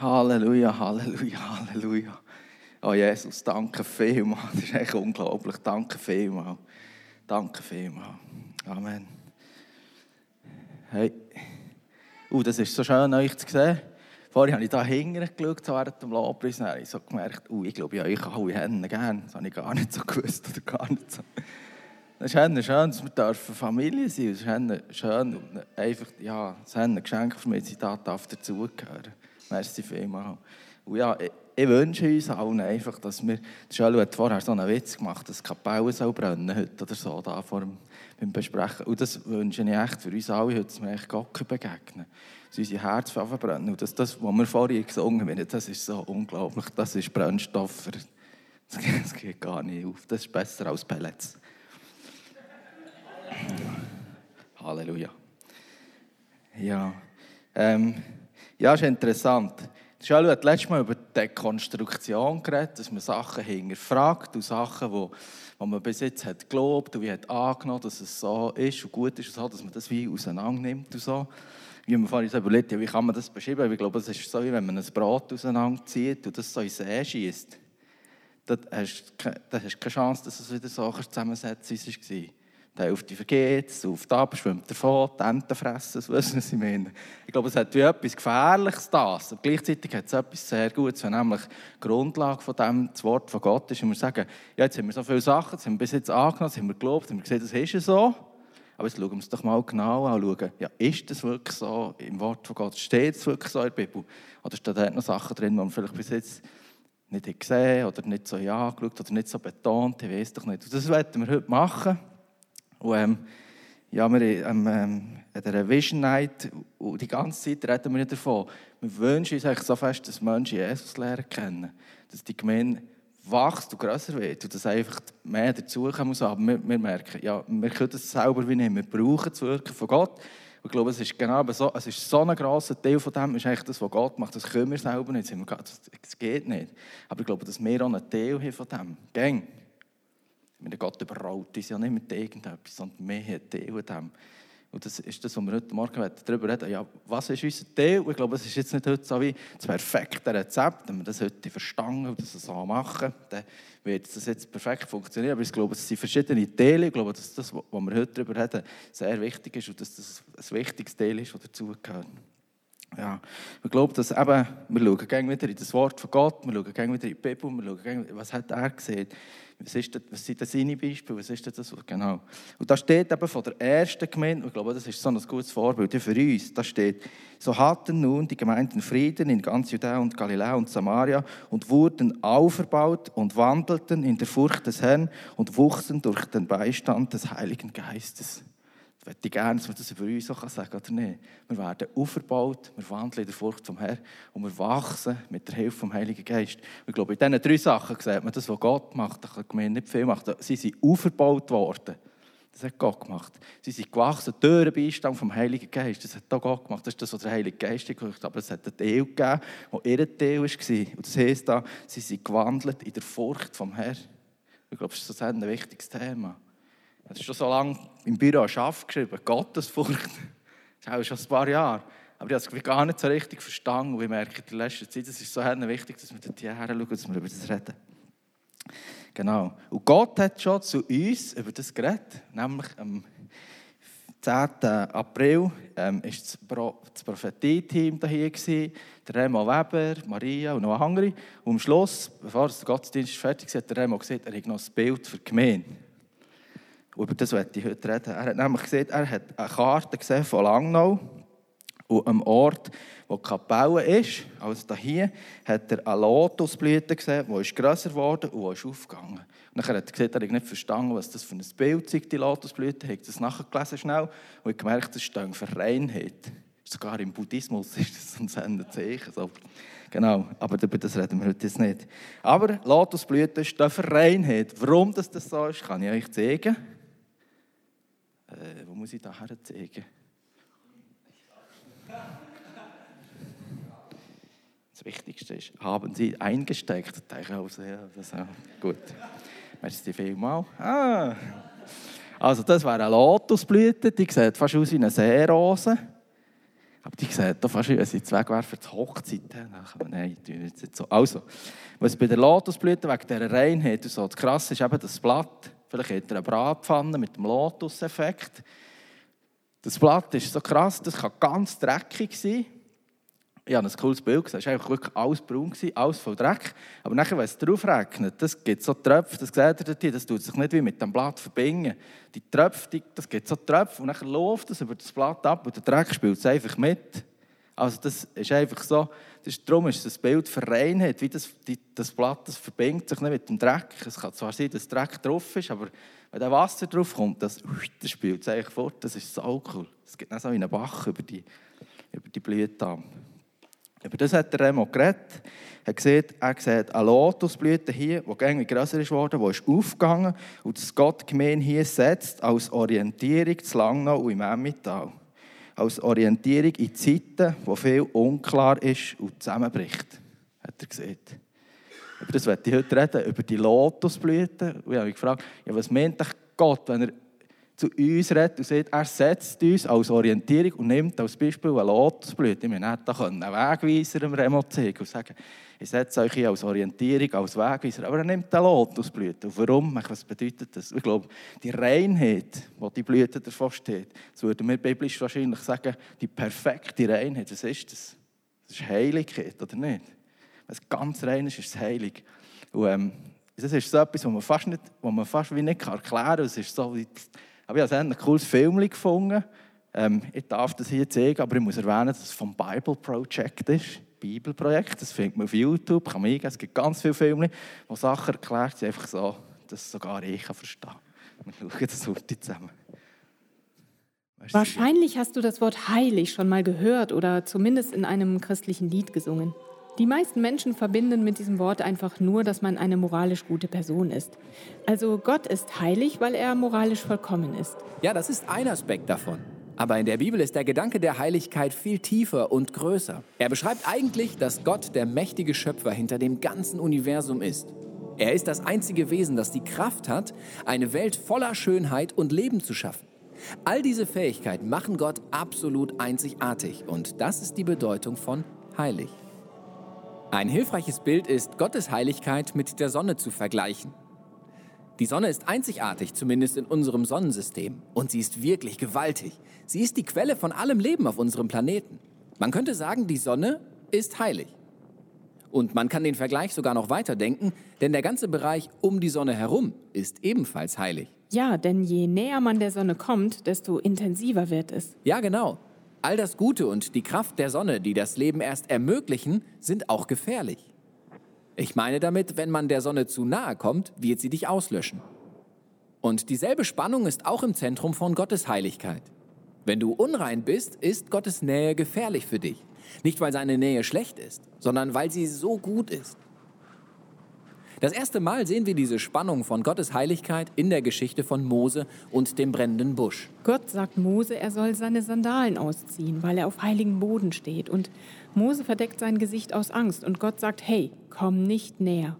Halleluja, Halleluja, Halleluja. Oh Jesus, danke vielmals. Das ist echt unglaublich. Danke vielmals. Danke vielmals. Amen. Hey. Uh, das ist so schön, euch zu sehen. Vorhin habe ich da hinten geschaut, während dem Lobpreis, und habe ich so gemerkt, uh, ich glaube, ich alle Hände gerne. Das habe ich gar nicht so gewusst oder gar nicht so. Es ist schön, dass wir Familie sein dürfen. Es ist schön, einfach, ja, es ist ein Geschenk für mich, dass ich da dazugehören Merci vielmals. Und ja, ich, ich, wünsche uns allen einfach, dass wir, Schölu hat vorher so einen Witz gemacht, dass die Kapelle soll brennen heute oder so, da vor dem, beim Besprechen. Und das wünsche ich echt für uns alle, heute, dass wir echt Gott begegnen dass unsere Herzen verbrennen. Und dass das, was wir vorhin gesungen haben, das ist so unglaublich, das ist Brennstoff. Das geht gar nicht auf. Das ist besser als Pellets. Halleluja. Ja, ähm, ja, ist interessant. Charlie hat letztes Mal über Dekonstruktion geredet, dass man Sachen hinterfragt und Sachen, wo, wo man bis jetzt hat geglaubt und wie hat angenommen, dass es so ist und gut ist und so, dass man das wie auseinander nimmt und so wie man vorhin so überlegt, ja, wie kann man das beschreiben? Ich glaube, es ist so, wie wenn man ein Brot auseinanderzieht und das so in See schießt. Dann hast du keine Chance, dass es wieder so zusammensetzen war. Die Hälfte vergeht, es auf die schwimmt davon, die Enten fressen es, was ich meine. Ich glaube, es hat wie etwas Gefährliches das. Aber gleichzeitig hat es etwas sehr Gutes, wenn nämlich die Grundlage von dem das Wort von Gott ist. Und wir sagen, ja, jetzt haben wir so viele Sachen, jetzt haben wir bis jetzt angenommen, jetzt haben wir geglaubt, haben wir gesehen, das ist so. Aber jetzt schauen wir uns doch mal genau an. Schauen, ja, ist das wirklich so im Wort von Gott? Steht es wirklich so in der Bibel? Oder stehen da noch Sachen drin, die man vielleicht bis jetzt nicht gesehen oder nicht so angeschaut oder nicht so betont? Ich weiß doch nicht. Und das werden wir heute machen. Und, ähm, ja, wir ähm, ähm, an der Vision Night, und die ganze Zeit reden wir davon, wir wünschen uns eigentlich so fest, dass Menschen Jesus lernen kennen. Dass die Gemeinde wächst und grösser wird und dass einfach mehr dazukommen muss. Aber wir, wir, merken, ja, wir können das selber wie nicht. Wir brauchen das Wirken von Gott. Ich glaube, es ist genau so, es ist so ein grosser Teil von dem, ist eigentlich das, was Gott macht. Das können wir selber nicht. Das geht nicht. Aber ich glaube, dass wir auch einen Teil haben von dem. Gang. Gott überrollt uns ja nicht mit irgendetwas, sondern haben einen Teil von dem. Und das ist das, was wir heute Morgen darüber reden ja, was ist unser Teil? ich glaube, es ist jetzt nicht heute so wie das perfekte Rezept. Wenn wir das heute verstanden und das so machen, dann wird das jetzt perfekt funktionieren. Aber ich glaube, es sind verschiedene Teile. Ich glaube, dass das, was wir heute darüber reden, sehr wichtig ist und dass das ein wichtiges Teil ist, das dazugehört. Ja, wir glauben, dass eben, wir schauen wieder in das Wort von Gott, wir schauen wieder in die Bibel, wir schauen was hat er gesehen, was, ist das, was sind das seine Beispiele, was ist das, genau. Und da steht eben von der ersten Gemeinde, ich glaube, das ist so ein gutes Vorbild für uns, da steht, so hatten nun die Gemeinden Frieden in ganz Judäa und Galiläa und Samaria und wurden auferbaut und wandelten in der Furcht des Herrn und wuchsen durch den Beistand des Heiligen Geistes möchte ich gerne, dass man das über uns auch sagen kann, oder nicht? Wir werden aufgebaut, wir wandeln in der Furcht vom Herrn und wir wachsen mit der Hilfe vom Heiligen Geist. Ich glaube, in diesen drei Sachen sieht man, das, was Gott macht, da kann die nicht viel machen. Sie sind aufgebaut worden. Das hat Gott gemacht. Sie sind gewachsen durch den Beistand vom Heiligen Geist. Das hat auch Gott gemacht. Das ist das, was der Heilige Geist gemacht hat. Aber es hat einen Teil gegeben, der ihr Teil war. Und das heisst da, sie sind gewandelt in der Furcht vom Herrn. Ich glaube, das ist ein wichtiges Thema. Das ist schon so lange im Büro Schaff geschrieben, Gottesfurcht. Das ist auch schon ein paar Jahre. Aber ich habe es gar nicht so richtig verstanden. Und ich merke in der letzten Zeit, es ist so wichtig, dass wir dort her schauen, dass wir über das reden. Genau. Und Gott hat schon zu uns über das geredet. Nämlich am 10. April ähm, war das, Pro das Prophetie-Team hier. Der Remo Weber, Maria und noch andere. Und am Schluss, bevor der Gottesdienst fertig war, hat der Remo gesagt, er hat noch ein Bild für die Gemeinde. Über das möchte ich heute reden. Er hat nämlich gesehen, er hat eine Karte gesehen von Langnau und am Ort, wo die Kapelle ist, also hier, hat er eine Lotusblüte gesehen, die ist grösser geworden und ist aufgegangen. Und dann hat er gesehen, er hat nicht verstanden, was das für ein Bild ist, die Lotusblüte. Er hat das nachgelesen schnell und gemerkt, das steht für Reinheit. Sogar im Buddhismus ist das ein Sendezeichen. So. Genau, aber über das reden wir heute nicht. Aber Lotusblüte steht für Reinheit. Warum das so ist, kann ich euch zeigen. Muss ich da herzeigen? Das Wichtigste ist, haben Sie eingesteckt? Auch sehr, das, ja, gut. Merci vielmals. Ah. Also das wäre eine Lotusblüte, die sieht fast aus wie eine Seerose. Aber die sehen da fast, wenn sie zwei Wegwerfer zur Hochzeit haben. Nein, jetzt nicht so. Also, was bei der Lotusblüte wegen dieser Reinheit und so, das Krasse ist eben das Blatt. Vielleicht hat er eine Bratpfanne mit dem Lotus-Effekt. Das Blatt ist so krass, das kann ganz dreckig sein. Ich habe ein cooles Bild gesehen. Es war einfach wirklich alles braun, alles voll Dreck. Aber nachher, wenn es drauf regnet, das gibt so Tröpfe, das seht ihr dort das tut sich nicht wie mit dem Blatt verbinden. Die Tröpfe, das gibt so Tröpfe und dann läuft es über das Blatt ab und der Dreck spielt es einfach mit. Also das ist einfach so, das ist, darum ist das Bild für Reinheit, wie das, die, das Blatt, das verbindet sich nicht mit dem Dreck. Es kann zwar sein, dass Dreck drauf ist, aber wenn da Wasser drauf kommt, das, das spielt es eigentlich fort. Das ist so cool. Es gibt dann so einen Bach über die, über die Blüte. Über das hat der Remo geredet. Er sieht, er sieht eine Lotusblüte hier, die irgendwie grösser ist worden, die ist aufgegangen und das Gott gemein hier setzt als Orientierung zu Langnau und im Emmental. Als Orientierung in Zeiten, wo viel unklar ist und zusammenbricht, hat er gesehen. Über das werde ich heute reden, über die Lotusblüte. Und ich habe mich gefragt, ja, was meint Gott, wenn er zu uns redet und sagt, er setzt uns als Orientierung und nimmt als Beispiel eine Lotusblüte. Meine, da einen Wegweiser im Remo zeigen und sagen, ich setze euch als Orientierung, als Wegweiser. Aber er nimmt eine Lotusblüte. Und warum? Was bedeutet das? Ich glaube, die Reinheit, die die Blüte davon steht, das würden wir biblisch wahrscheinlich sagen, die perfekte Reinheit. Was ist das? Das ist Heiligkeit, oder nicht? Wenn es ganz rein ist, ist es heilig. Und, ähm, das ist so etwas, was man fast, nicht, was man fast wie nicht erklären kann. Es ist so wie aber ich habe ein cooles Film gefunden. Ähm, ich darf das hier zeigen, aber ich muss erwähnen, dass es vom Bible Project ist. Bibelprojekt, das findet man auf YouTube, kann man eingeben. Es gibt ganz viele Filme, wo Sachen erklärt sind, einfach so, dass sogar ich kann verstehen kann. Wir schauen das heute zusammen. Weißt Wahrscheinlich hast du das Wort heilig schon mal gehört oder zumindest in einem christlichen Lied gesungen. Die meisten Menschen verbinden mit diesem Wort einfach nur, dass man eine moralisch gute Person ist. Also Gott ist heilig, weil er moralisch vollkommen ist. Ja, das ist ein Aspekt davon. Aber in der Bibel ist der Gedanke der Heiligkeit viel tiefer und größer. Er beschreibt eigentlich, dass Gott der mächtige Schöpfer hinter dem ganzen Universum ist. Er ist das einzige Wesen, das die Kraft hat, eine Welt voller Schönheit und Leben zu schaffen. All diese Fähigkeiten machen Gott absolut einzigartig und das ist die Bedeutung von heilig. Ein hilfreiches Bild ist, Gottes Heiligkeit mit der Sonne zu vergleichen. Die Sonne ist einzigartig, zumindest in unserem Sonnensystem. Und sie ist wirklich gewaltig. Sie ist die Quelle von allem Leben auf unserem Planeten. Man könnte sagen, die Sonne ist heilig. Und man kann den Vergleich sogar noch weiter denken, denn der ganze Bereich um die Sonne herum ist ebenfalls heilig. Ja, denn je näher man der Sonne kommt, desto intensiver wird es. Ja, genau. All das Gute und die Kraft der Sonne, die das Leben erst ermöglichen, sind auch gefährlich. Ich meine damit, wenn man der Sonne zu nahe kommt, wird sie dich auslöschen. Und dieselbe Spannung ist auch im Zentrum von Gottes Heiligkeit. Wenn du unrein bist, ist Gottes Nähe gefährlich für dich. Nicht, weil seine Nähe schlecht ist, sondern weil sie so gut ist. Das erste Mal sehen wir diese Spannung von Gottes Heiligkeit in der Geschichte von Mose und dem brennenden Busch. Gott sagt Mose, er soll seine Sandalen ausziehen, weil er auf heiligen Boden steht. Und Mose verdeckt sein Gesicht aus Angst und Gott sagt, hey, komm nicht näher.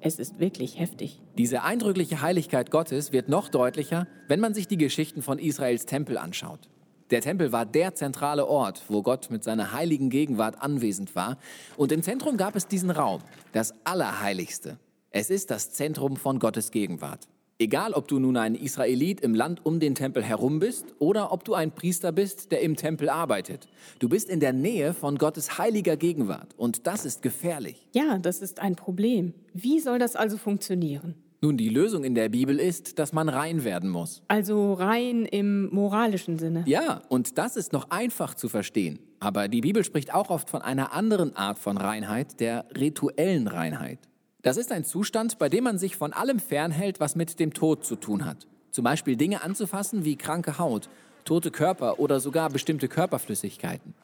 Es ist wirklich heftig. Diese eindrückliche Heiligkeit Gottes wird noch deutlicher, wenn man sich die Geschichten von Israels Tempel anschaut. Der Tempel war der zentrale Ort, wo Gott mit seiner heiligen Gegenwart anwesend war. Und im Zentrum gab es diesen Raum, das Allerheiligste, es ist das Zentrum von Gottes Gegenwart. Egal, ob du nun ein Israelit im Land um den Tempel herum bist oder ob du ein Priester bist, der im Tempel arbeitet. Du bist in der Nähe von Gottes heiliger Gegenwart und das ist gefährlich. Ja, das ist ein Problem. Wie soll das also funktionieren? Nun, die Lösung in der Bibel ist, dass man rein werden muss. Also rein im moralischen Sinne. Ja, und das ist noch einfach zu verstehen. Aber die Bibel spricht auch oft von einer anderen Art von Reinheit, der rituellen Reinheit. Das ist ein Zustand, bei dem man sich von allem fernhält, was mit dem Tod zu tun hat. Zum Beispiel Dinge anzufassen wie kranke Haut, tote Körper oder sogar bestimmte Körperflüssigkeiten.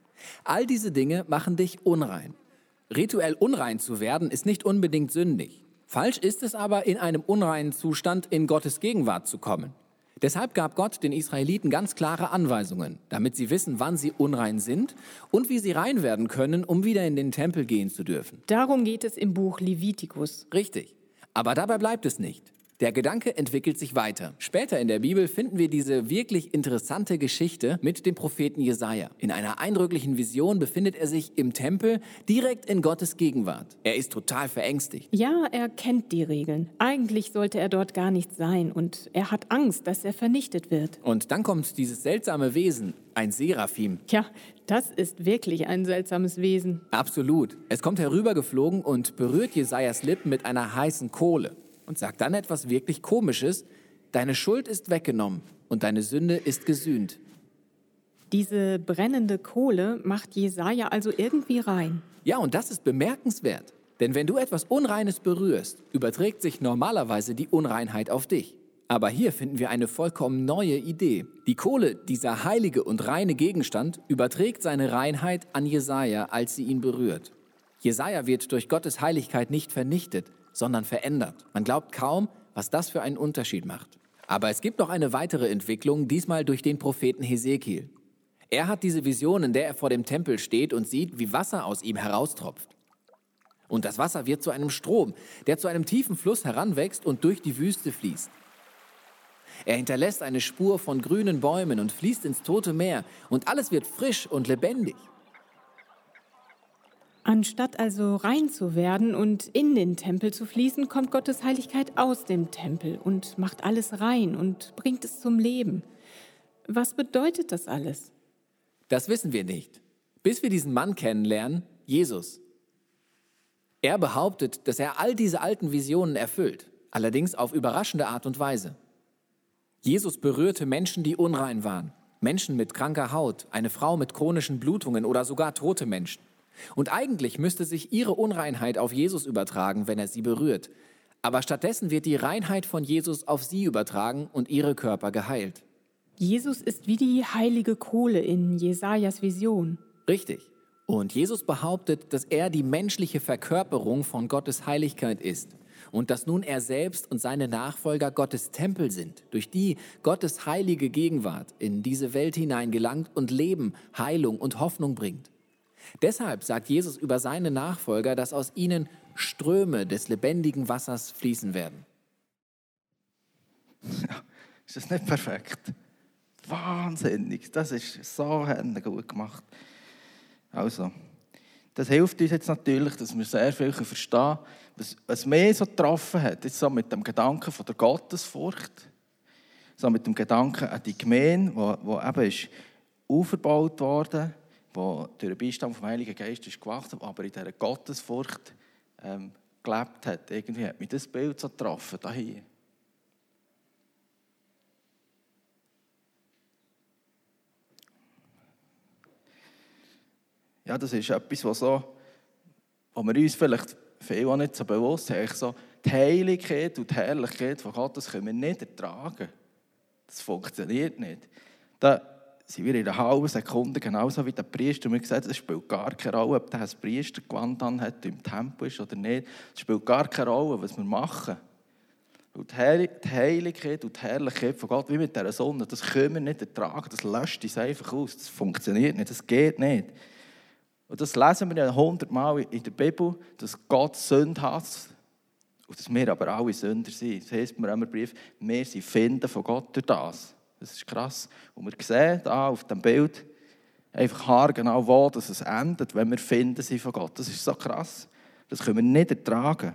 All diese Dinge machen dich unrein. Rituell unrein zu werden ist nicht unbedingt sündig. Falsch ist es aber, in einem unreinen Zustand in Gottes Gegenwart zu kommen. Deshalb gab Gott den Israeliten ganz klare Anweisungen, damit sie wissen, wann sie unrein sind und wie sie rein werden können, um wieder in den Tempel gehen zu dürfen. Darum geht es im Buch Levitikus. Richtig. Aber dabei bleibt es nicht. Der Gedanke entwickelt sich weiter. Später in der Bibel finden wir diese wirklich interessante Geschichte mit dem Propheten Jesaja. In einer eindrücklichen Vision befindet er sich im Tempel direkt in Gottes Gegenwart. Er ist total verängstigt. Ja, er kennt die Regeln. Eigentlich sollte er dort gar nicht sein und er hat Angst, dass er vernichtet wird. Und dann kommt dieses seltsame Wesen, ein Seraphim. Ja, das ist wirklich ein seltsames Wesen. Absolut. Es kommt herübergeflogen und berührt Jesajas Lippen mit einer heißen Kohle und sagt dann etwas wirklich Komisches. Deine Schuld ist weggenommen und deine Sünde ist gesühnt. Diese brennende Kohle macht Jesaja also irgendwie rein. Ja, und das ist bemerkenswert. Denn wenn du etwas Unreines berührst, überträgt sich normalerweise die Unreinheit auf dich. Aber hier finden wir eine vollkommen neue Idee. Die Kohle, dieser heilige und reine Gegenstand, überträgt seine Reinheit an Jesaja, als sie ihn berührt. Jesaja wird durch Gottes Heiligkeit nicht vernichtet, sondern verändert. Man glaubt kaum, was das für einen Unterschied macht. Aber es gibt noch eine weitere Entwicklung, diesmal durch den Propheten Hesekiel. Er hat diese Vision, in der er vor dem Tempel steht und sieht, wie Wasser aus ihm heraustropft. Und das Wasser wird zu einem Strom, der zu einem tiefen Fluss heranwächst und durch die Wüste fließt. Er hinterlässt eine Spur von grünen Bäumen und fließt ins tote Meer und alles wird frisch und lebendig. Anstatt also rein zu werden und in den Tempel zu fließen, kommt Gottes Heiligkeit aus dem Tempel und macht alles rein und bringt es zum Leben. Was bedeutet das alles? Das wissen wir nicht, bis wir diesen Mann kennenlernen, Jesus. Er behauptet, dass er all diese alten Visionen erfüllt, allerdings auf überraschende Art und Weise. Jesus berührte Menschen, die unrein waren, Menschen mit kranker Haut, eine Frau mit chronischen Blutungen oder sogar tote Menschen. Und eigentlich müsste sich ihre Unreinheit auf Jesus übertragen, wenn er sie berührt. Aber stattdessen wird die Reinheit von Jesus auf sie übertragen und ihre Körper geheilt. Jesus ist wie die heilige Kohle in Jesajas Vision. Richtig. Und Jesus behauptet, dass er die menschliche Verkörperung von Gottes Heiligkeit ist und dass nun er selbst und seine Nachfolger Gottes Tempel sind, durch die Gottes heilige Gegenwart in diese Welt hineingelangt und Leben, Heilung und Hoffnung bringt. Deshalb sagt Jesus über seine Nachfolger, dass aus ihnen Ströme des lebendigen Wassers fließen werden. Ja, ist das nicht perfekt? Wahnsinnig, das ist so gut gemacht. Also, das hilft uns jetzt natürlich, dass wir sehr viel verstehen was, was mich so getroffen hat, jetzt so mit dem Gedanken von der Gottesfurcht, so mit dem Gedanken an die Gemeinde, wo eben ist aufgebaut worden wo durch den Beistand vom Heiligen Geist ist gewachsen, aber in dieser Gottesfurcht ähm, gelebt hat. Irgendwie hat mich das Bild so getroffen, da hier. Ja, das ist etwas, was so, wo wir uns vielleicht viel auch nicht so bewusst sind. So, die Heiligkeit und die Herrlichkeit von Gott, das können wir nicht ertragen. Das funktioniert nicht. Da, sind wir in einer halben Sekunde genauso wie der Priester. Und wir gesagt, es spielt gar keine Rolle, ob der ein Priestergewand hat, im Tempel ist oder nicht. Es spielt gar keine Rolle, was wir machen. Und die Heiligkeit und die Herrlichkeit von Gott, wie mit dieser Sonne, das können wir nicht ertragen. Das löscht uns einfach aus. Das funktioniert nicht, das geht nicht. Und das lesen wir ja hundertmal in der Bibel, dass Gott Sünde hasst und dass wir aber alle Sünder sind. Das heisst mir im Brief, wir sind Finden von Gott durch das. Das ist krass. Und wir sehen hier auf dem Bild einfach haargenau, wo dass es endet, wenn wir finden sie von Gott. Das ist so krass. Das können wir nicht ertragen.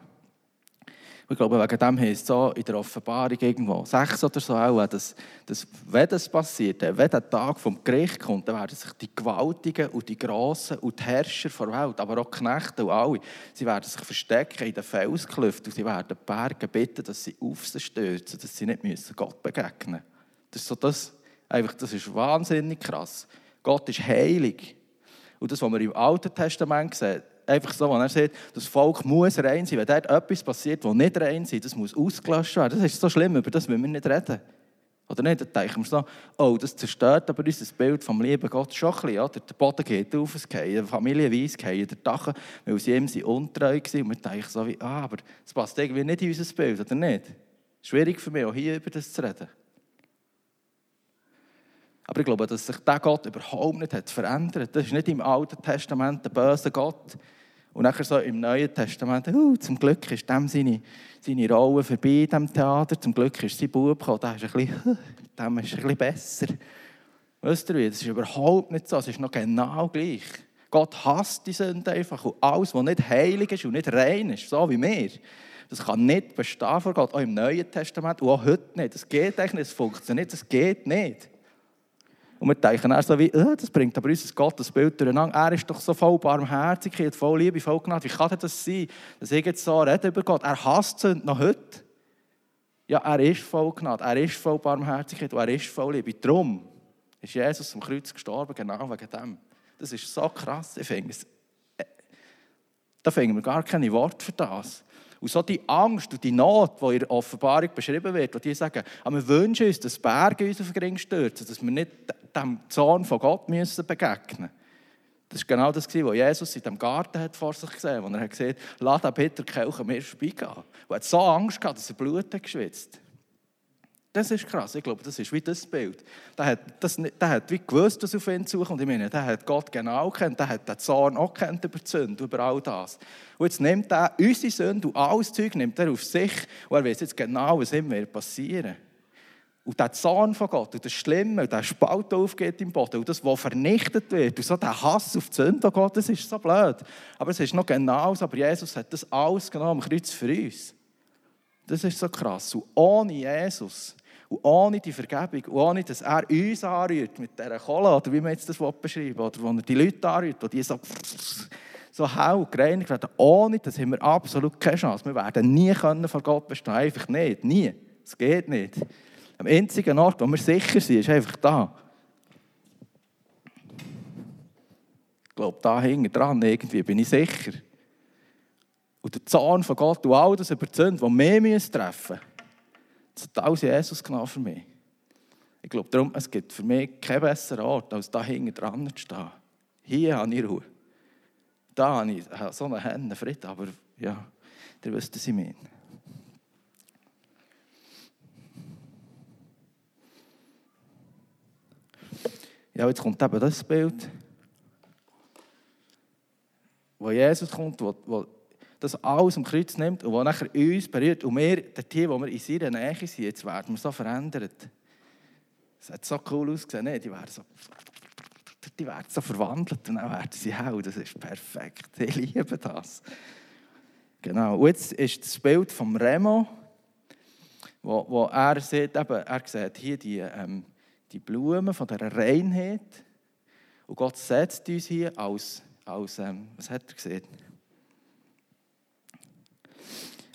Ich glaube, wegen dem heißt es so in der Offenbarung irgendwo, sechs oder so auch, dass, dass wenn das passiert, wenn der Tag vom Gericht kommt, dann werden sich die Gewaltigen und die Grossen und die Herrscher der Welt, aber auch die Knechte und alle, sie werden sich verstecken in den Felsklüften und sie werden Berge bitten, dass sie auf sie stürzen, dass sie nicht Gott begegnen müssen. Das ist, so das, einfach, das ist wahnsinnig krass. Gott ist heilig. Und das, was wir im Alten Testament sehen, einfach so, wenn er sagt, das Volk muss rein sein. Wenn dort etwas passiert, das nicht rein ist, das muss ausgelöscht werden. Das ist so schlimm, über das müssen wir nicht reden. Oder nicht? Dann denken wir so, oh, das zerstört aber unser Bild vom lieben Gott schon ein bisschen. Oder? Der Boden geht auf, es geht familienweise, geht der Dach, weil sie ihm untreu waren. Und wir denken so wie, ah, aber das passt irgendwie nicht in unser Bild, oder nicht? Schwierig für mich, auch hier über das zu reden. Aber ich glaube, dass sich der Gott überhaupt nicht hat verändert. Das ist nicht im Alten Testament der böse Gott, Und nachher so im Neuen Testament, uh, zum Glück ist dem seine, seine Rolle vorbei diesem Theater, zum Glück ist sein Bub gekommen, der ist ein bisschen, dem ist ein bisschen besser. Weißt du wie, das ist überhaupt nicht so, es ist noch genau gleich. Gott hasst die Sünde einfach und alles, was nicht heilig ist und nicht rein ist, so wie wir, das kann nicht bestehen vor Gott, auch im Neuen Testament und auch heute nicht. Das geht eigentlich nicht, das funktioniert, das geht nicht. Und wir denken dann so wie, oh, das bringt aber unser Gottesbild durcheinander. Er ist doch so voll Barmherzigkeit, voll Liebe, voll Gnade. Wie kann das sein, dass ich jetzt so rede über Gott? Er hasst Sünde noch heute. Ja, er ist voll Gnade, er ist voll Barmherzigkeit und er ist voll Liebe. Darum ist Jesus am Kreuz gestorben, genau wegen dem. Das ist so krass. Ich finde äh, da finden wir gar keine Worte für das. Und so die Angst und die Not, die in der Offenbarung beschrieben wird, wo die sagen, aber wir wünschen uns, dass Berge uns auf den Ring stürzen, dass wir nicht dem Zorn von Gott müssen begegnen Das war genau das, was Jesus in dem Garten hat vor sich gesehen hat, wo er hat gesagt hat, lass den bitter Kelch mir vorbeigehen. Er hat so Angst gehabt, dass er Blut hat geschwitzt das ist krass. Ich glaube, das ist wie das Bild. Der hat, das, der hat wie gewusst, dass auf ihn zukommt. Ich meine, der hat Gott genau kennt. Der hat den Zorn auch kennt über die Sünde, über all das. Und jetzt nimmt er unsere Sünde und alles Zeug nimmt er auf sich. Und er weiß jetzt genau, was ihm passieren wird. Und der Zorn von Gott und das Schlimme der Spalt aufgeht im Boden und das, was vernichtet wird und so der Hass auf die Sünde das ist so blöd. Aber es ist noch genau so. Aber Jesus hat das alles genommen am Kreuz für uns. Das ist so krass. Und ohne Jesus und ohne die Vergebung, und ohne dass er uns anrührt mit dieser Kohle, oder wie man jetzt das beschreiben will, oder wo er die Leute anrührt, die so, so hell gereinigt werden, ohne das haben wir absolut keine Chance. Wir werden nie können vor Gott bestehen, einfach nicht, nie. Es geht nicht. Am einzigen Ort, wo wir sicher sind, ist einfach da. Ich glaube, da hinten dran irgendwie bin ich sicher. Und der Zorn von Gott und all das über die Sünde, die wir treffen müssen, alles Jesus genommen für mich. Ich glaube darum, es gibt für mich keinen besseren Ort, als da hinten dran zu stehen. Hier habe ich Ruhe. Da habe ich so eine Hände Frieden, aber ja, ihr wisst, was ich meine. Ja, jetzt kommt eben das Bild, wo Jesus kommt, wo, wo das alles am Kreuz nimmt und was nachher uns berührt und wir, die, wo wir in seiner Nähe sind, jetzt werden wir so verändert. Es hat so cool ausgesehen, ne? die werden so, die werden so verwandelt und dann werden sie hell. Das ist perfekt. Ich liebe das. Genau. Und jetzt ist das Bild vom Remo, wo, wo er sieht, eben, er sieht hier die, ähm, die Blumen von der Reinheit und Gott setzt uns hier als, als ähm, was hat er gesehen?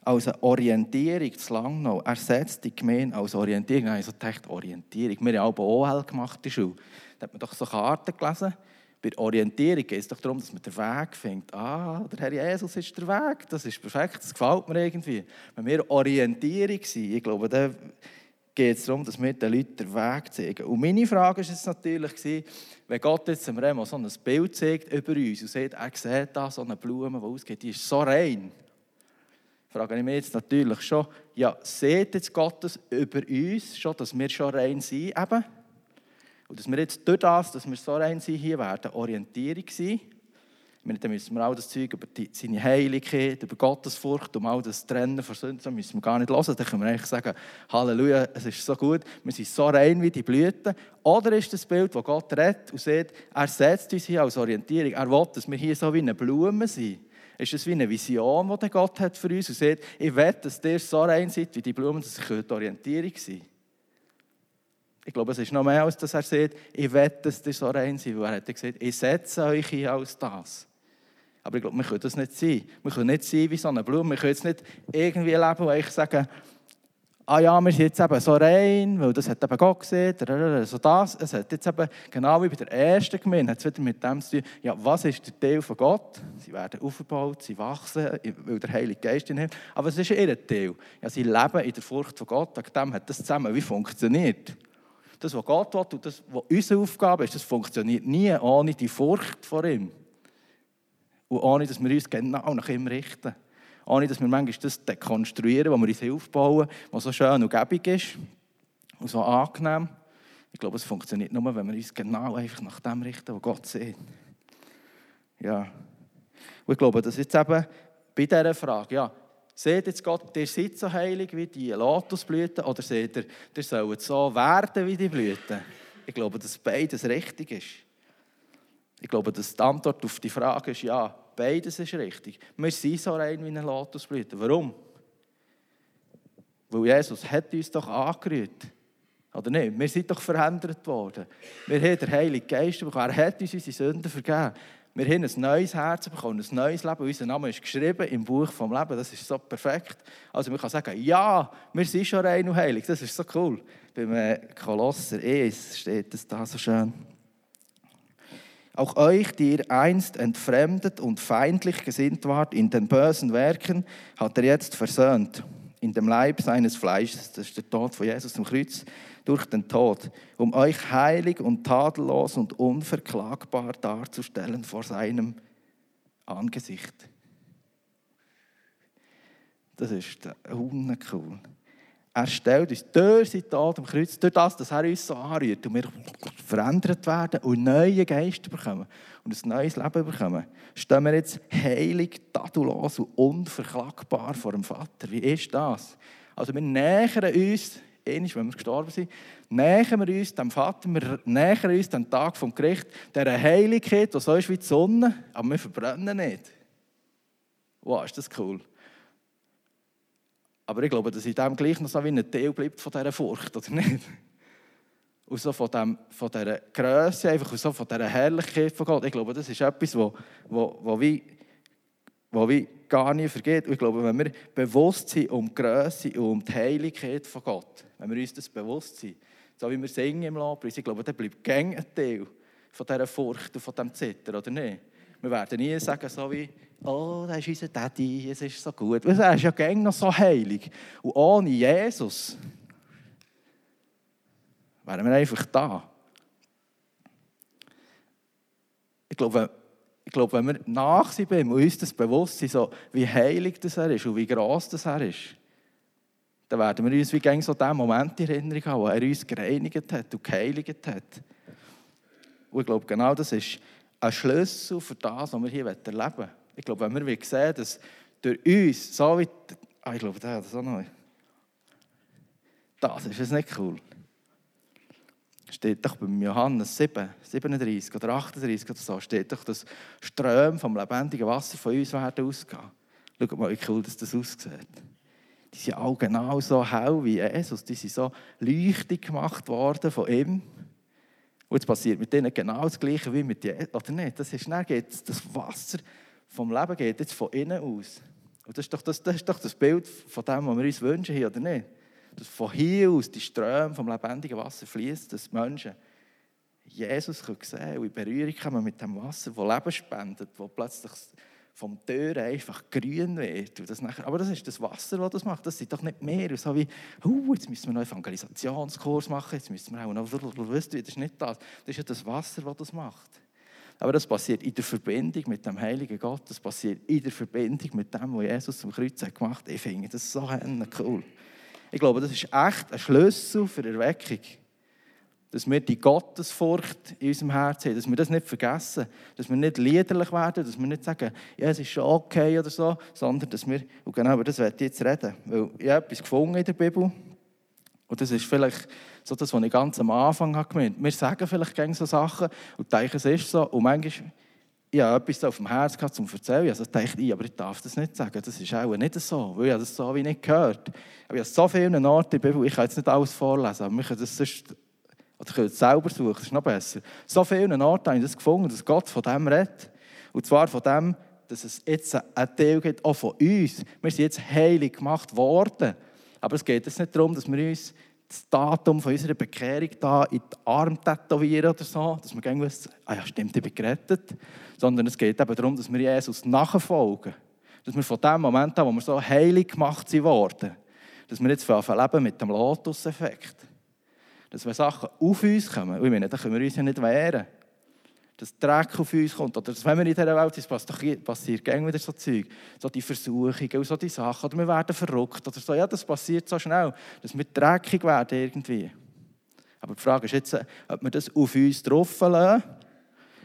Als eine Orientierung zu Langnau. Er setzt die Gemeinde als Orientierung. Ich habe gedacht, Orientierung. Wir haben auch OL gemacht in der Schule. Da hat man doch so Karten gelesen. Bei der Orientierung geht es doch darum, dass man den Weg findet. Ah, der Herr Jesus ist der Weg. Das ist perfekt, das gefällt mir irgendwie. Wenn wir Orientierung sind, ich glaube, dann geht es darum, dass wir den Leuten den Weg zeigen. Und meine Frage war jetzt natürlich, wenn Gott jetzt dem Remo so ein Bild zeigt über uns und sagt, er sieht da so eine Blume, die ausgeht, die ist so rein frage ich mich jetzt natürlich schon, ja, seht jetzt Gottes über uns schon, dass wir schon rein sind eben? Und dass wir jetzt durch das, dass wir so rein sind, hier werden Orientierung sein. Ich meine, dann müssen wir auch das Zeug über die, seine Heiligkeit, über Gottesfurcht und all das Trennen von Sünden, müssen wir gar nicht hören. Dann können wir eigentlich sagen, Halleluja, es ist so gut, wir sind so rein wie die Blüten. Oder ist das Bild, wo Gott redet und sagt, er setzt uns hier als Orientierung. Er will, dass wir hier so wie eine Blume sind ist es wie eine Vision, die Gott hat für uns und sagt, ich will, dass ihr so rein seid wie die Blumen, dass ich die Orientierung sein Ich glaube, es ist noch mehr, als dass er sagt, ich will, dass ihr so rein seid. Weil er hat gesagt, ich setze euch hier als das. Aber ich glaube, wir können das nicht sein. Wir können nicht sein wie so eine Blume. Wir können jetzt nicht irgendwie leben, wo ich sage, ah ja, wir sind jetzt eben so rein, weil das hat eben Gott gesehen, so das. Es hat jetzt eben, genau wie bei der ersten Gemeinde, hat es wieder mit dem zu tun, ja, was ist der Teil von Gott? Sie werden aufgebaut, sie wachsen, weil der Heilige Geist in hat. Aber was ist ihr Teil? Ja, sie leben in der Furcht von Gott, wegen dem hat das zusammen wie funktioniert. Das, was Gott will und das, was unsere Aufgabe ist, das funktioniert nie ohne die Furcht vor ihm. Und ohne, dass wir uns genau nach ihm richten ohne dass wir manchmal das dekonstruieren, was wir uns aufbauen, was so schön und gäbig ist und so angenehm. Ich glaube, es funktioniert nur, wenn wir uns genau einfach nach dem richten, was Gott sieht. Ja. Und ich glaube, dass jetzt eben bei dieser Frage, ja, seht jetzt Gott, ihr seid so heilig wie die Lotusblüten oder seht ihr, ihr sollt so werden wie die Blüten? Ich glaube, dass beides richtig ist. Ich glaube, dass die Antwort auf die Frage ist, ja, beides ist richtig. Wir sind so rein wie eine Lotusblüte. Warum? Weil Jesus hat uns doch angerührt. Oder nicht? Wir sind doch verändert worden. Wir haben den Heiligen Geist bekommen. Er hat uns unsere Sünden vergeben. Wir haben ein neues Herz bekommen, ein neues Leben. Unser Name ist geschrieben im Buch vom Leben. Das ist so perfekt. Also man kann sagen, ja, wir sind schon rein und heilig. Das ist so cool. Beim äh, Kolosser 1 steht das da so schön. Auch euch, die ihr einst entfremdet und feindlich gesinnt wart in den bösen Werken, hat er jetzt versöhnt. In dem Leib seines Fleisches, das ist der Tod von Jesus am Kreuz, durch den Tod, um euch heilig und tadellos und unverklagbar darzustellen vor seinem Angesicht. Das ist uncool. Er stellt uns durch seinen Tod am Kreuz, durch das, dass er uns so anrührt und wir verändert werden und neue Geister bekommen und ein neues Leben bekommen, stehen wir jetzt heilig, tadellos und unverklagbar vor dem Vater. Wie ist das? Also wir nähern uns einmal, wenn wir gestorben sind, nähern wir uns dem Vater, wir nähern uns dem Tag vom Gericht, dieser Heiligkeit, die so ist wie die Sonne, aber wir verbrennen nicht. Wow, ist das cool. Aber ich glaube, dass in dem gleich noch so wie ein Teil bleibt von dieser Furcht, oder nicht? Und so von, dem, von dieser Größe, einfach so von dieser Herrlichkeit von Gott. Ich glaube, das ist etwas, wo, wo, wo wie wo wie gar nie vergeht. Und ich glaube, wenn wir bewusst sind um die Größe und um die Heiligkeit von Gott, wenn wir uns das bewusst sind, so wie wir singen im Lobpreis, ich glaube, dann bleibt gäng ein Teil von dieser Furcht und von diesem Zitter, oder nicht? Wir werden nie sagen, so wie, oh, das ist unser Daddy, es ist so gut. Er ist ja gäng noch so heilig. Und ohne Jesus wären wir einfach da. Ich glaube, ich glaube, wenn wir nach sind und uns das bewusst sind, so, wie heilig das er ist und wie gross das er ist, dann werden wir uns wie gegen so diesen Moment in Erinnerung haben, wo er uns gereinigt hat und geheiligt hat. Und ich glaube, genau das ist ein Schlüssel für das, was wir hier erleben wollen. Ich glaube, wenn wir sehen, dass durch uns, so wie... Ah, ich glaube, das auch noch. Das ist nicht cool steht doch beim Johannes 7, 37 oder 38 oder so, steht doch, dass Ströme vom lebendigen Wasser von uns werden ausgehen. Schaut mal, wie cool das, das aussieht. Die sind auch genau so hell wie Jesus. Die sind so leuchtig gemacht worden von ihm. Und jetzt passiert mit denen genau das Gleiche wie mit Jesus. Oder nicht? Das, ist, dann geht das Wasser vom Leben geht jetzt von innen aus. Und das ist doch das, das, ist doch das Bild von dem, was wir uns wünschen, oder nicht? dass von hier aus die Ströme vom lebendigen Wasser fließen, dass Menschen Jesus sehen können und in Berührung kommen mit dem Wasser, das Leben spendet, das plötzlich vom Tür einfach grün wird. Und das nachher, aber das ist das Wasser, das das macht. Das sind doch nicht mehr. So wie, oh, jetzt müssen wir noch einen Evangelisationskurs machen, jetzt müssen wir auch noch, wisst ihr, das ist nicht das. Das ist ja das Wasser, das das macht. Aber das passiert in der Verbindung mit dem Heiligen Gott, das passiert in der Verbindung mit dem, was Jesus zum Kreuz hat gemacht hat. Ich finde das so cool. Ich glaube, das ist echt ein Schlüssel für Erweckung. Dass wir die Gottesfurcht in unserem Herzen haben, dass wir das nicht vergessen, dass wir nicht liederlich werden, dass wir nicht sagen, ja, es ist schon okay oder so, sondern dass wir, und genau über das werde ich jetzt reden, weil ich habe etwas gefunden in der Bibel und das ist vielleicht so das, was ich ganz am Anfang habe gemeint. Wir sagen vielleicht gegen so Sachen und denken, es ist so und manchmal ich habe etwas auf dem Herz gehabt, zum Erzählen. Also dachte ich, aber ich darf das nicht sagen. Das ist auch nicht so, weil ich das so wie nicht gehört. Aber ich habe so viele Orte in der Bibel, ich kann jetzt nicht alles vorlesen, aber wir können das sonst, oder können es selber suchen, das ist noch besser. So vielen Orten habe ich das gefunden, dass Gott von dem redet. Und zwar von dem, dass es jetzt einen Teil gibt, auch von uns. Wir sind jetzt heilig gemacht worden. Aber es geht jetzt nicht darum, dass wir uns das Datum von unserer Bekehrung da in den Arm tätowieren oder so, dass wir gehen wissen, ah ja, stimmt, ich bin gerettet. Sondern es geht eben darum, dass wir Jesus nachfolgen. Dass wir von dem Moment an, wo wir so heilig gemacht sind worden, dass wir jetzt leben mit dem Lotus-Effekt. Dass wenn Sachen auf uns kommen, ich meine, dann können wir uns ja nicht wehren dass Dreck auf uns kommt. Oder dass, wenn wir in dieser Welt sind, passiert, passiert gerne wieder so Zeug. So die Versuchungen und so die Sachen. Oder wir werden verrückt oder so. Ja, das passiert so schnell, dass wir dreckig werden irgendwie. Aber die Frage ist jetzt, ob wir das auf uns drauf lassen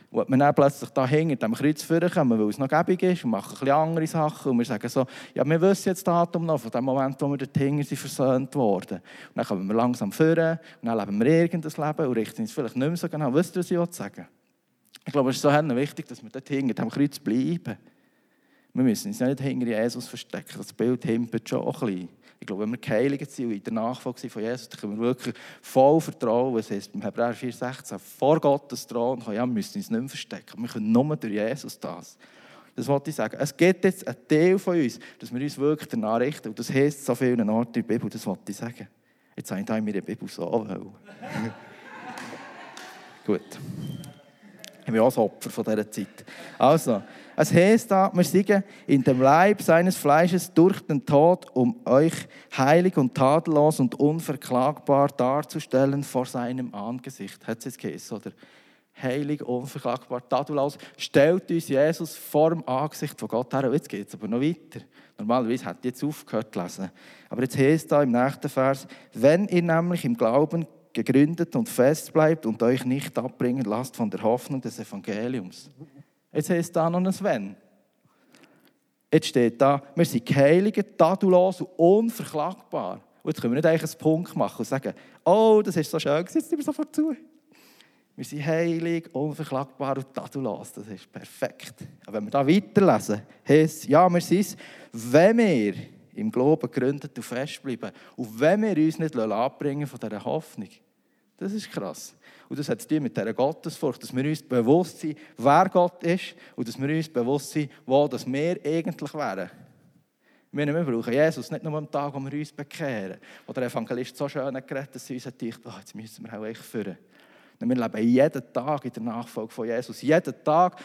Und wenn wir dann plötzlich da hinter dem Kreuz vorkommen, weil es noch gäbig ist und machen ein bisschen andere Sachen und wir sagen so, ja, wir wissen jetzt das Datum noch, von dem Moment, wo wir dort hinten sind versöhnt worden. Und dann kommen wir langsam führen und dann leben wir irgendein Leben und richten uns vielleicht nicht mehr so genau. Wisst ihr, was ich sagen Ich glaube, es ist so wichtig, dass wir dort hinter dem Kreuz bleiben. Wir müssen uns nicht hinter Jesus verstecken. Das Bild himpelt schon ein bisschen. Ich glaube, wenn wir geheiligt sind und in der Nachfolge von Jesus, dann können wir wirklich voll vertrauen, was heißt beim Hebräer 4,16, vor Gottes Thron, ja, wir müssen uns nicht mehr verstecken. Wir können nur durch Jesus das. Das wollte ich sagen. Es gibt jetzt einen Teil von uns, dass wir uns wirklich danach richten. Und das heißt so vielen Orten in der Bibel, das wollte ich sagen. Jetzt habe ich in meiner Bibel so Gut. Ich bin auch ein Opfer von dieser Zeit. Also, es heißt da, wir singen in dem Leib seines Fleisches durch den Tod, um euch heilig und tadellos und unverklagbar darzustellen vor seinem Angesicht. Hat es jetzt geheißen, oder? Heilig, unverklagbar, tadellos. Stellt uns Jesus vor dem Angesicht von Gott her. Jetzt geht es aber noch weiter. Normalerweise ich jetzt aufgehört zu lesen. Aber jetzt heißt da im nächsten Vers, wenn ihr nämlich im Glauben gegründet und fest bleibt und euch nicht abbringen lasst von der Hoffnung des Evangeliums. Jetzt heißt da noch ein Wenn. Jetzt steht da, wir sind geheiligt, tadellos und unverklagbar. Und jetzt können wir nicht eigentlich einen Punkt machen und sagen, oh, das ist so schön, jetzt sind wir sofort zu. Wir sind heilig, unverklagbar und tadellos. Das ist perfekt. Aber wenn wir da weiterlesen, heißt ja, wir sind es, wenn wir im Glauben gegründet und festbleiben und wenn wir uns nicht abbringen von dieser Hoffnung. Das ist krass. Und das hat tun mit dieser Gottesfurcht, dass wir uns bewusst sind, wer Gott ist und dass wir uns bewusst sind, wo das wir eigentlich wären. Wir brauchen Jesus nicht nur am Tag, wo wir uns bekehren. Wo der Evangelist so schön geredet dass sie uns gedacht oh, jetzt müssen wir auch echt führen. Wir leben jeden Tag in der Nachfolge von Jesus. Jeden Tag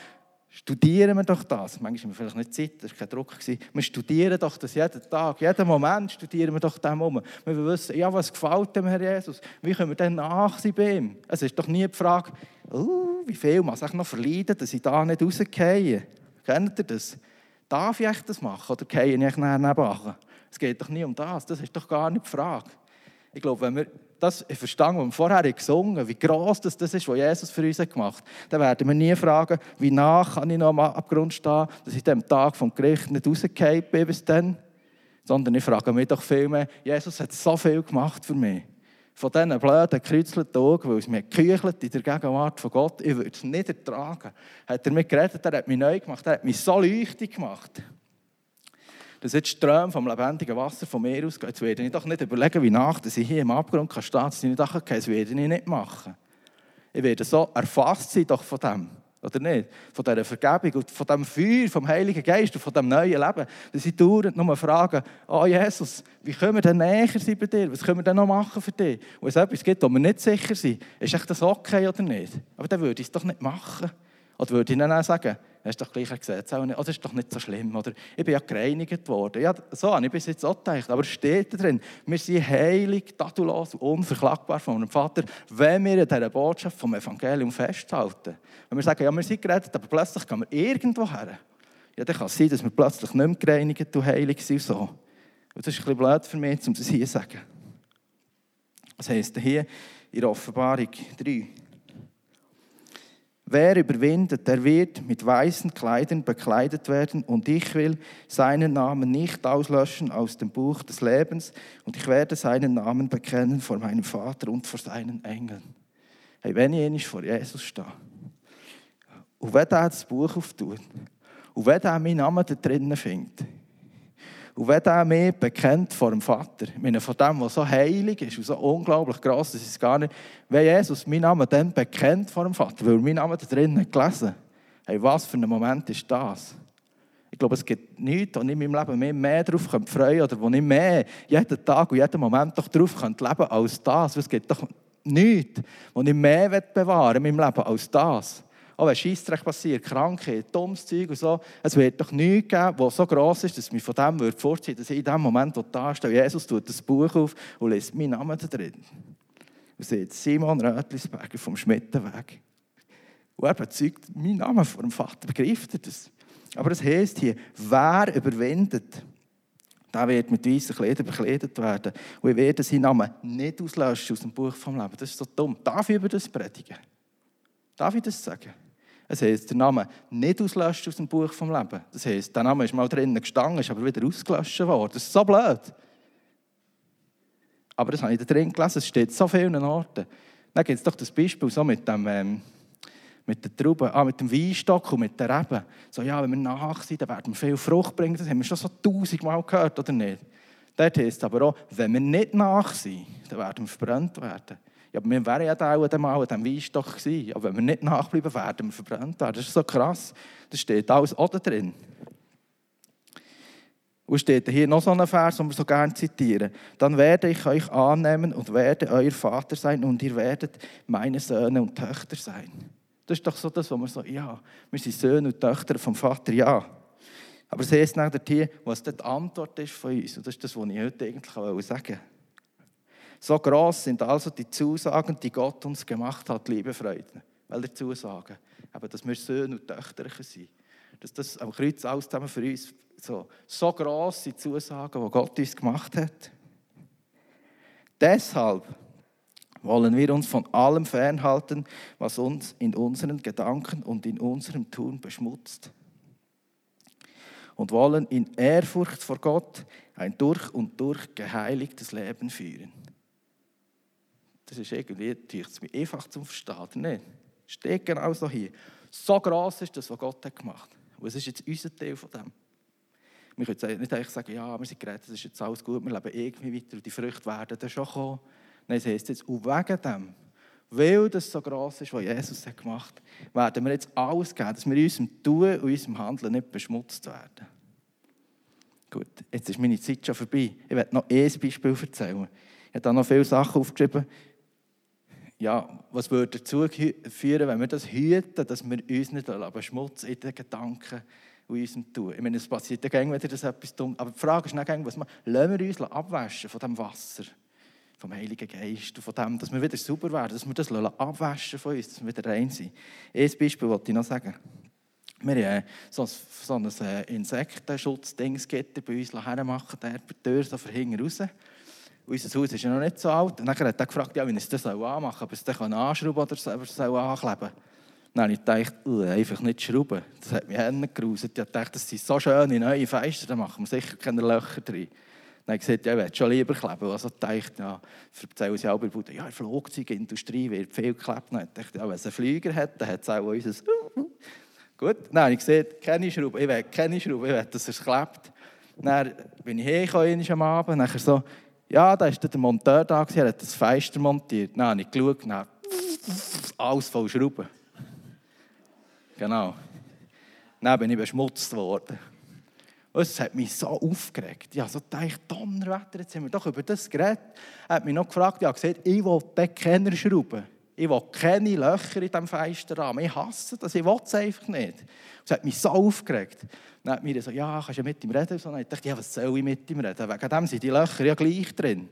Studieren wir doch das. Manchmal haben wir vielleicht nicht Zeit, das war kein Druck. Wir studieren doch das jeden Tag, jeden Moment studieren wir doch dem um. Wir wissen, ja, was gefällt dem Herr Jesus? Wie können wir dann nach sein bei ihm? Es ist doch nie die Frage, oh, wie viel muss ich noch verleiden, dass ich da nicht rausgehe. Kennt ihr das? Darf ich das machen oder gehe ich nachher nebenan? Es geht doch nie um das, das ist doch gar nicht die Frage. Ich glaube, wenn wir das verstanden, was wir vorher gesungen haben, wie gross das, das ist, was Jesus für uns gemacht hat, dann werden wir nie fragen, wie nach kann ich noch am Abgrund stehen, dass ich dem Tag vom Gericht nicht rausgefallen bin bis dann. Sondern ich frage mich doch viel mehr, Jesus hat so viel gemacht für mich. Von diesen blöden, gekreuzten Augen, weil es mich geküchelt in der Gegenwart von Gott, ich würde es nicht ertragen. Hat er mich geredet, er hat mich neu gemacht, er hat mich so leuchtig gemacht dass jetzt Ströme vom lebendigen Wasser vom Meer ausgehen. Jetzt werde ich doch nicht überlegen, wie nach dass ich hier im Abgrund kann stehen kann, dass ich nicht kann. Das werde ich nicht machen. Ich werde so erfasst sein doch von dem. Oder nicht? Von dieser Vergebung und von dem Feuer, vom Heiligen Geist und von dem neuen Leben. Dass ich dauernd nur frage, oh Jesus, wie können wir denn näher sein bei dir? Was können wir denn noch machen für dich? Und es etwas gibt, wo wir nicht sicher sind, ist das okay oder nicht? Aber dann würde ich es doch nicht machen. Oder würde ich dann auch sagen, hast doch gleich gesagt, oh, das ist doch nicht so schlimm. Oder ich bin ja gereinigt worden. Ja, so habe ich bis jetzt auch gedacht. Aber es steht da drin, wir sind heilig, tadellos und unverklagbar von unserem Vater, wenn wir an dieser Botschaft vom Evangelium festhalten. Wenn wir sagen, ja, wir sind gerettet, aber plötzlich gehen wir irgendwo her. Ja, dann kann es sein, dass wir plötzlich nicht mehr gereinigt und heilig sind. So. Und das ist ein bisschen blöd für mich, um das hier zu sagen. Das heisst hier in Offenbarung 3, Wer überwindet, der wird mit weißen Kleidern bekleidet werden und ich will seinen Namen nicht auslöschen aus dem Buch des Lebens und ich werde seinen Namen bekennen vor meinem Vater und vor seinen Engeln. Hey, wenn ich vor Jesus stehe und wenn er das Buch auftut und wenn er meinen Namen da drinnen findet, und wenn er mich bekennt vor dem Vater, ich meine, von dem, was so heilig ist und so unglaublich groß, das ist gar nicht, wenn Jesus meinen Namen dann bekennt vor dem Vater, weil er meinen Namen da drinnen gelesen hey, was für ein Moment ist das? Ich glaube, es gibt nichts, wo ich in meinem Leben mehr, mehr darauf freuen könnte oder wo ich mehr jeden Tag und jeden Moment doch darauf leben könnte als das. Es gibt doch nichts, wo ich mehr bewahren in meinem Leben als das. Auch wenn Scheissdreck passiert, Krankheit, dummes Zeug und so, es wird doch nichts geben, das so gross ist, dass mich von dem würde vorziehen dass ich in dem Moment, wo da stehe, Jesus tut das Buch auf und liest meinen Namen da drin. Und sieht Simon Rötlisberger vom Schmittenweg. Und er bezeugt meinen Namen vor dem Vater. Begreift er das? Aber es heisst hier, wer überwindet, der wird mit weißen Kleidern bekleidet werden. Und ich werde seinen Namen nicht auslöschen aus dem Buch vom Leben. Das ist so dumm. Darf ich über das predigen? Darf ich das sagen? Es heisst, der Name nicht auslöscht aus dem Buch vom Leben. Das heisst, der Name ist mal drinnen gestanden, ist aber wieder ausgelöscht worden. Das ist so blöd. Aber das habe ich da drin gelesen, es steht so vielen Orten. Dann gibt es doch das Beispiel so mit dem, ähm, mit den Trauben, ah, mit dem Weinstock und mit den Reben. So, ja, wenn wir nach sind, dann werden wir viel Frucht bringen. Das haben wir schon so tausendmal gehört, oder nicht? Dort heisst es aber auch, wenn wir nicht nach sind, dann werden wir verbrannt werden. Ja, wir wären ja auch einmal an diesem Weinstock gewesen. Aber wenn wir nicht nachbleiben, werden wir verbrannt. Das ist so krass. Das steht alles da drin. Und steht hier noch so ein Vers, den wir so gerne zitieren. Dann werde ich euch annehmen und werde euer Vater sein und ihr werdet meine Söhne und Töchter sein. Das ist doch so das, was wir so, ja, wir sind Söhne und Töchter vom Vater, ja. Aber es heißt nachher hier, was die Antwort ist von uns. Und das ist das, was ich heute eigentlich sagen wollte. So groß sind also die Zusagen, die Gott uns gemacht hat, liebe Freunde. Welche Zusagen? Aber dass wir Söhne und Töchter sind. Dass das am Kreuz alles zusammen für uns so, so grosse Zusagen, die Gott uns gemacht hat. Deshalb wollen wir uns von allem fernhalten, was uns in unseren Gedanken und in unserem Tun beschmutzt. Und wollen in Ehrfurcht vor Gott ein durch und durch geheiligtes Leben führen. Das ist irgendwie, es mir einfach zum Verstehen, nicht? Steht genau so hier. So gross ist das, was Gott hat gemacht hat. Und es ist jetzt unser Teil von dem. Wir können nicht einfach sagen, ja, wir sind gerettet, es ist jetzt alles gut, wir leben irgendwie weiter und die Früchte werden dann schon kommen. Nein, es heisst jetzt, und wegen dem, weil das so gross ist, was Jesus hat gemacht hat, werden wir jetzt alles geben, dass wir in unserem Tun und unserem Handeln nicht beschmutzt werden. Gut, jetzt ist meine Zeit schon vorbei. Ich werde noch ein Beispiel erzählen. Ich habe da noch viele Sachen aufgeschrieben. Ja, was würde dazu führen, wenn wir das hüten, dass wir uns nicht beschmutzen in den Gedanken, und unserem Tun. Ich meine, es passiert ja gerne wieder, dass etwas dumm Aber die Frage ist nicht was wir, lassen wir uns abwaschen von dem Wasser, vom Heiligen Geist, von dem, dass wir wieder sauber werden, dass wir das abwaschen von uns, dass wir wieder rein sind. Ein Beispiel wollte ich noch sagen. Wir haben äh, so ein, so ein äh, Insektenschutzding bei uns hermachen, der die Tür so von raus. Unser Haus ist ja noch nicht so alt. Und dann hat er gefragt, ja, wie ich das anmachen soll, ob ich es dann anschrauben oder soll ankleben soll. Dann habe ich gedacht, einfach nicht schrauben. Das hat mich Hände geruset. Ich dachte, das sind so schöne neue Fenster, da machen wir sicher keine Löcher drin. Dann habe ich gesagt, ja, ich würde schon lieber kleben. Also dachte ja, erzählen sie auch bei Bude, ja, in der Flugzeugindustrie wird viel geklebt. Dann dachte ja, wenn es einen Flüger hat, dann hat es auch unser... Gut, dann habe ich gesagt, keine Schrauben, ich will keine Schrauben, ich will, dass es klebt. Dann bin ich hergekommen am Abend, dann so, ja, da war der Monteur da, er hat das Fenster montiert. Dann habe ich geschaut, dann alles voll Schrauben. Genau. Dann bin ich beschmutzt worden. Und es hat mich so aufgeregt. Ja, so dachte Donnerwetter, jetzt haben wir doch über das geredet. Er hat mich noch gefragt, ich habe gesagt, ich will keine Schrauben. Ich will keine Löcher in diesem Fensterrahmen. Ich hasse das, ich will es einfach nicht. Es hat mich so aufgeregt. Dann hat mir gesagt, ja, kannst du mit ihm reden? Und ich dachte, ja, was soll ich mit ihm reden? Wegen dem sind die Löcher ja gleich drin.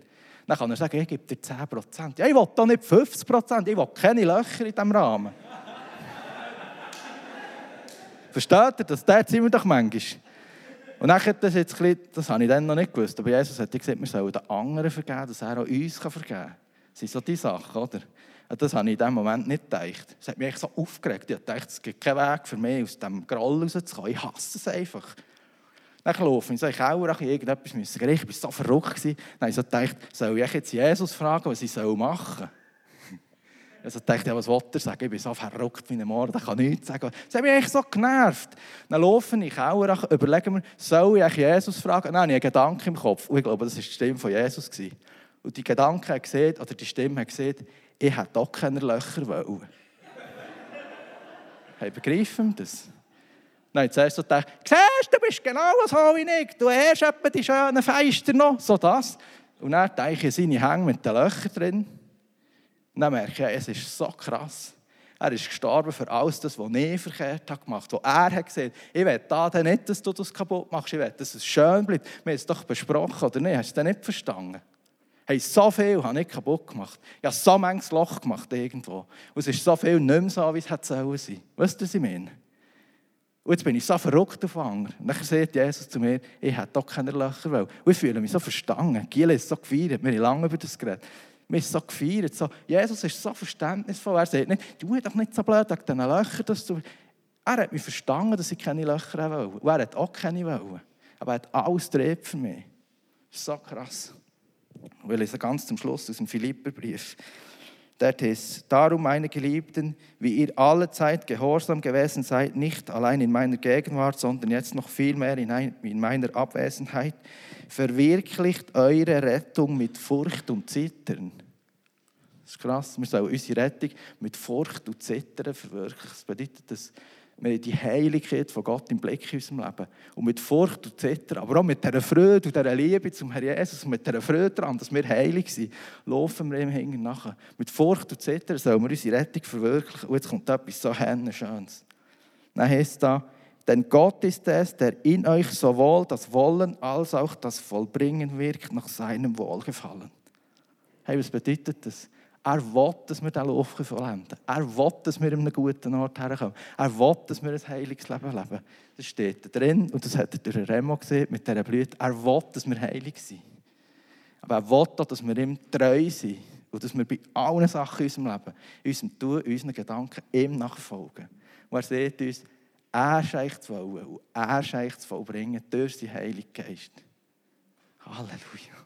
Dann kann er sagen, ich gebe dir 10%. Ja, ich will doch nicht 50%, ich will keine Löcher in diesem Rahmen. Versteht ihr das? Dort sind wir doch manchmal. Und dann hat das jetzt ein das habe ich dann noch nicht gewusst, aber Jesus hat gesagt, wir sollen den anderen vergeben, dass er auch uns vergeben kann. Das sind so die Sachen, oder? Und das habe ich in dem Moment nicht gedacht. Das hat mich echt so aufgeregt. Ich dachte, es gibt keinen Weg für mich, aus diesem Groll rauszukommen. Ich hasse es einfach. Dann laufe ich in so einen Keller, ich irgendetwas müssen Ich war so verrückt. Dann habe ich so gedacht, soll ich jetzt Jesus fragen, was ich machen soll? Also dachte ich, was wollte er sagen? Ich bin so verrückt wie ein Mord, ich kann nichts sagen. Das hat mich echt so genervt. Dann laufe ich auch, überlege mir, soll ich Jesus fragen? Nein, ich habe einen Gedanken im Kopf. Und ich glaube, das war die Stimme von Jesus. Und die Gedanke hat gesehen, oder die Stimme hat gesehen, ich hätte doch keine Löcher wollen. hey, begreifen das? Nein, zuerst so gedacht, siehst du, bist genau so wie ich. Du hast etwa die schönen Feister noch. So das. Und dann denke ich, seine Hänge mit den Löchern drin. Dann merke ich, es ist so krass. Er ist gestorben für alles das, was ich verkehrt habe gemacht habe. Er hat gesagt, ich will da nicht, dass du das kaputt machst, ich will, dass es schön bleibt. Wir haben es doch besprochen, oder nicht? Hast du das nicht verstanden? Hey, so viel habe ich kaputt gemacht. Ich habe so manches Loch gemacht irgendwo. Und es ist so viel nicht mehr so, wie es hätte sein sollen. Weißt du, was ich meine? Und jetzt bin ich so verrückt auf Anger. Und dann sagt Jesus zu mir, ich hätte doch keine Löcher wollen. Und ich fühle mich so verstanden. Giel ist so gefeiert, wir haben lange über das geredet. Wir sind so gefeiert. So, Jesus ist so verständnisvoll. Er sagt nicht, du doch nicht so blöd wegen diesen Löchern. Dass du, Er hat mich verstanden, dass ich keine Löcher wollte. Und er hat auch keine wollen. Aber er hat alles dreht für mich. Das ist so krass. Will lesen ganz zum Schluss aus dem Philipperbrief. Dort ist, darum, meine Geliebten, wie ihr alle Zeit gehorsam gewesen seid, nicht allein in meiner Gegenwart, sondern jetzt noch viel mehr in, ein, in meiner Abwesenheit, verwirklicht eure Rettung mit Furcht und Zittern. Das ist krass, wir sollen unsere Rettung mit Furcht und Zittern verwirklichen. Das bedeutet, dass wir haben die Heiligkeit von Gott im Blick in unserem Leben. Und mit Furcht und Zittern, aber auch mit dieser Freude und dieser Liebe zum Herrn Jesus und mit dieser Freude daran, dass wir heilig sind, laufen wir ihm hinten nachher. Mit Furcht und Zittern sollen wir unsere Rettung verwirklichen. Und jetzt kommt etwas so Schönes. Dann heißt da, denn Gott ist es, der in euch sowohl das Wollen als auch das Vollbringen wirkt nach seinem Wohlgefallen. Hey, was bedeutet das? Er will, dass wir diesen Lauf vollenden Er will, dass wir an einem guten Ort herkommen. Er will, dass wir ein heiliges Leben leben. Das steht da drin und das hat der Remo gesehen mit dieser Blüte. Er will, dass wir heilig sind. Aber er will auch, dass wir ihm treu sind und dass wir bei allen Sachen in unserem Leben, in unserem Tun, in unseren Gedanken ihm nachfolgen. Und er sieht uns, er scheint zu wollen und er scheint zu vollbringen durch seinen Heiligen Geist. Halleluja.